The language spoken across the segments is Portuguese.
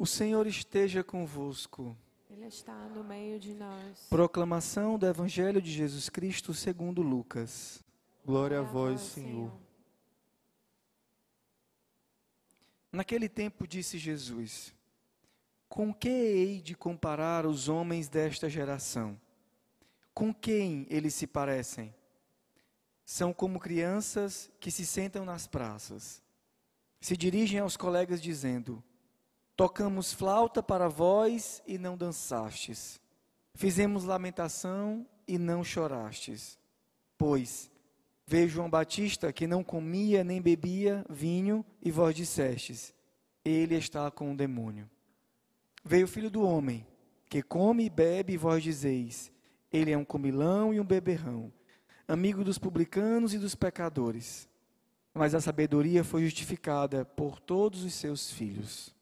O Senhor esteja convosco. Ele está no meio de nós. Proclamação do Evangelho de Jesus Cristo segundo Lucas. Glória a vós, Senhor. Naquele tempo disse Jesus: Com que hei de comparar os homens desta geração? Com quem eles se parecem? São como crianças que se sentam nas praças. Se dirigem aos colegas dizendo: Tocamos flauta para vós e não dançastes. Fizemos lamentação e não chorastes. Pois vejo João Batista que não comia nem bebia vinho e vós dissestes: Ele está com o demônio. Veio o filho do homem que come e bebe e vós dizeis: Ele é um comilão e um beberrão, amigo dos publicanos e dos pecadores. Mas a sabedoria foi justificada por todos os seus filhos.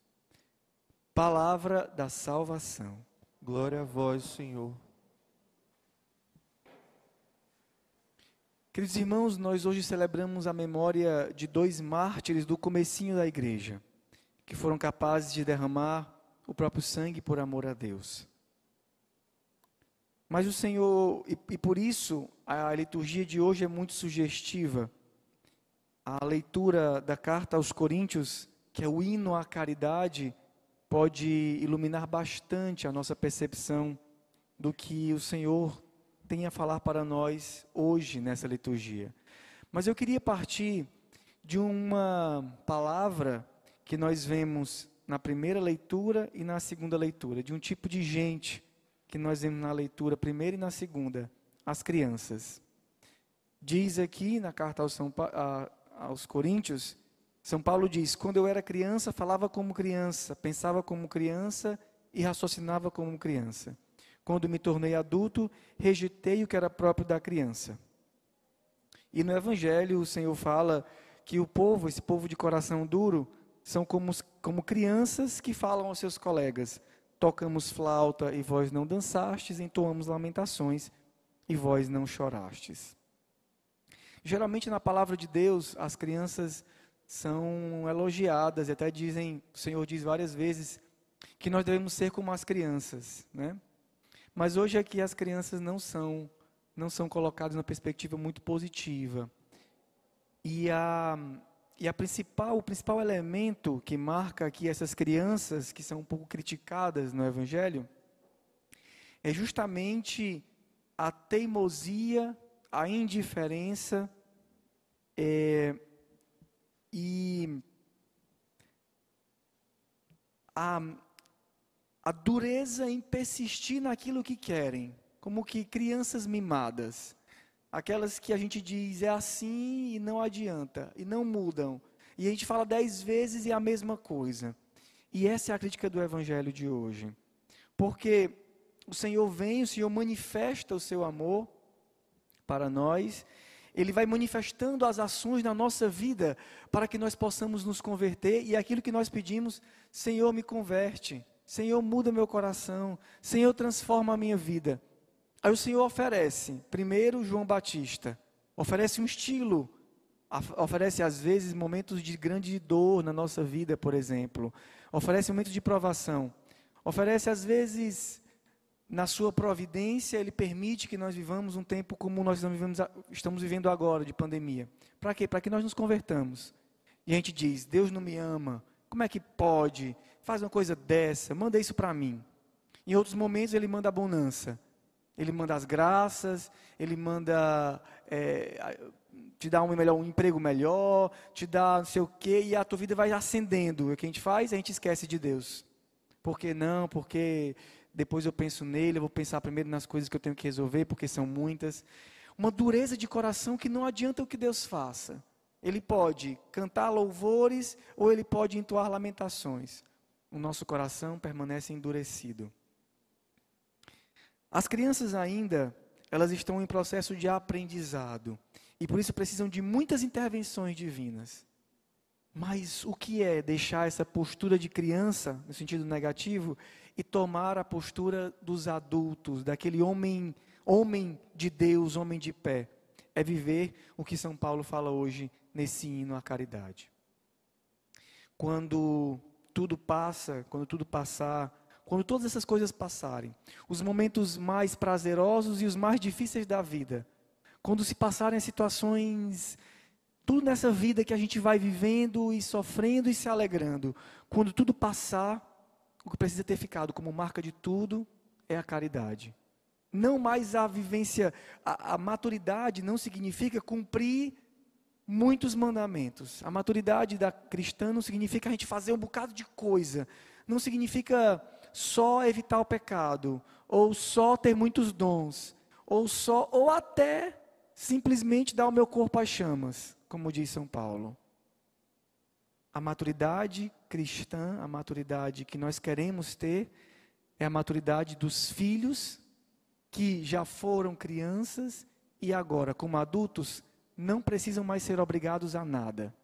Palavra da salvação. Glória a vós, Senhor. Queridos irmãos, nós hoje celebramos a memória de dois mártires do comecinho da igreja, que foram capazes de derramar o próprio sangue por amor a Deus. Mas o Senhor, e, e por isso a liturgia de hoje é muito sugestiva. A leitura da carta aos Coríntios, que é o hino à caridade, pode iluminar bastante a nossa percepção do que o Senhor tem a falar para nós hoje nessa liturgia. Mas eu queria partir de uma palavra que nós vemos na primeira leitura e na segunda leitura, de um tipo de gente que nós vemos na leitura primeira e na segunda, as crianças. Diz aqui na carta aos, São, a, aos Coríntios são Paulo diz: Quando eu era criança, falava como criança, pensava como criança e raciocinava como criança. Quando me tornei adulto, rejeitei o que era próprio da criança. E no Evangelho, o Senhor fala que o povo, esse povo de coração duro, são como, como crianças que falam aos seus colegas: Tocamos flauta e vós não dançastes, entoamos lamentações e vós não chorastes. Geralmente, na palavra de Deus, as crianças são elogiadas e até dizem, o Senhor diz várias vezes que nós devemos ser como as crianças, né? Mas hoje aqui as crianças não são não são colocadas numa perspectiva muito positiva. E a e a principal o principal elemento que marca aqui essas crianças que são um pouco criticadas no evangelho é justamente a teimosia, a indiferença, é, e a, a dureza em persistir naquilo que querem, como que crianças mimadas, aquelas que a gente diz é assim e não adianta, e não mudam, e a gente fala dez vezes e é a mesma coisa. E essa é a crítica do Evangelho de hoje, porque o Senhor vem, o Senhor manifesta o seu amor para nós, ele vai manifestando as ações na nossa vida para que nós possamos nos converter e aquilo que nós pedimos, Senhor, me converte. Senhor, muda meu coração. Senhor, transforma a minha vida. Aí o Senhor oferece, primeiro João Batista, oferece um estilo, oferece às vezes momentos de grande dor na nossa vida, por exemplo, oferece momentos de provação, oferece às vezes na sua providência, Ele permite que nós vivamos um tempo como nós estamos vivendo agora, de pandemia. Para quê? Para que nós nos convertamos. E a gente diz: Deus não me ama. Como é que pode? Faz uma coisa dessa, manda isso para mim. Em outros momentos, Ele manda a bonança. Ele manda as graças, Ele manda é, te dar um, melhor, um emprego melhor, te dá não sei o quê, e a tua vida vai acendendo. O que a gente faz? A gente esquece de Deus. Por que não? Porque depois eu penso nele, eu vou pensar primeiro nas coisas que eu tenho que resolver, porque são muitas. Uma dureza de coração que não adianta o que Deus faça. Ele pode cantar louvores ou ele pode entoar lamentações. O nosso coração permanece endurecido. As crianças ainda, elas estão em processo de aprendizado e por isso precisam de muitas intervenções divinas. Mas o que é deixar essa postura de criança, no sentido negativo, e tomar a postura dos adultos, daquele homem, homem de Deus, homem de pé. É viver o que São Paulo fala hoje nesse hino à caridade. Quando tudo passa, quando tudo passar, quando todas essas coisas passarem, os momentos mais prazerosos e os mais difíceis da vida, quando se passarem as situações, tudo nessa vida que a gente vai vivendo e sofrendo e se alegrando, quando tudo passar, o que precisa ter ficado como marca de tudo é a caridade. Não mais a vivência, a, a maturidade não significa cumprir muitos mandamentos. A maturidade da cristã não significa a gente fazer um bocado de coisa. Não significa só evitar o pecado, ou só ter muitos dons, ou só ou até simplesmente dar o meu corpo às chamas, como diz São Paulo. A maturidade cristã, a maturidade que nós queremos ter, é a maturidade dos filhos que já foram crianças e agora, como adultos, não precisam mais ser obrigados a nada.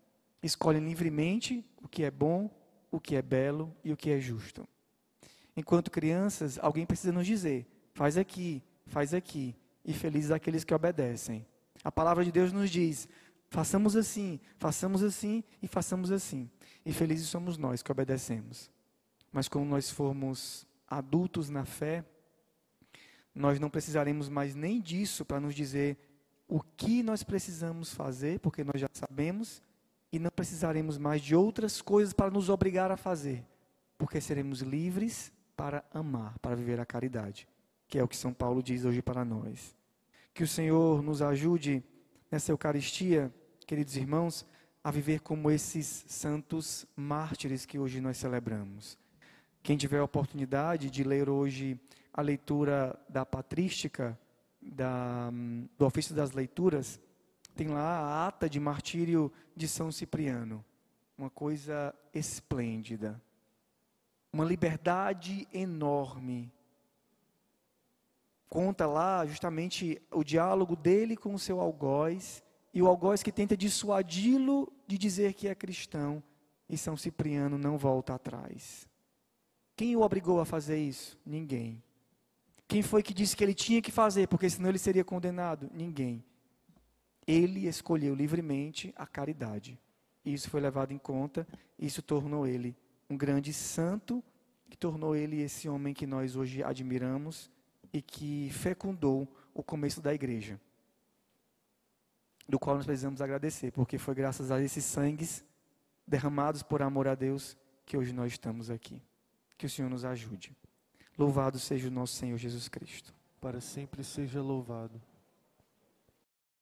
Escolhem livremente o que é bom, o que é belo e o que é justo. Enquanto crianças, alguém precisa nos dizer: faz aqui, faz aqui, e felizes aqueles que obedecem. A palavra de Deus nos diz: façamos assim, façamos assim e façamos assim. E felizes somos nós que obedecemos. Mas quando nós formos adultos na fé, nós não precisaremos mais nem disso para nos dizer o que nós precisamos fazer, porque nós já sabemos, e não precisaremos mais de outras coisas para nos obrigar a fazer, porque seremos livres para amar, para viver a caridade, que é o que São Paulo diz hoje para nós. Que o Senhor nos ajude nessa Eucaristia, queridos irmãos, a viver como esses santos mártires que hoje nós celebramos. Quem tiver a oportunidade de ler hoje a leitura da patrística, da, do ofício das leituras, tem lá a ata de martírio de São Cipriano. Uma coisa esplêndida. Uma liberdade enorme. Conta lá justamente o diálogo dele com o seu algoz, e o algoz que tenta dissuadi-lo de dizer que é cristão, e São Cipriano não volta atrás. Quem o obrigou a fazer isso? Ninguém. Quem foi que disse que ele tinha que fazer, porque senão ele seria condenado? Ninguém. Ele escolheu livremente a caridade. Isso foi levado em conta, isso tornou ele um grande santo, que tornou ele esse homem que nós hoje admiramos e que fecundou o começo da igreja. Do qual nós precisamos agradecer, porque foi graças a esses sangues derramados por amor a Deus que hoje nós estamos aqui. Que o Senhor nos ajude. Louvado seja o nosso Senhor Jesus Cristo. Para sempre seja louvado.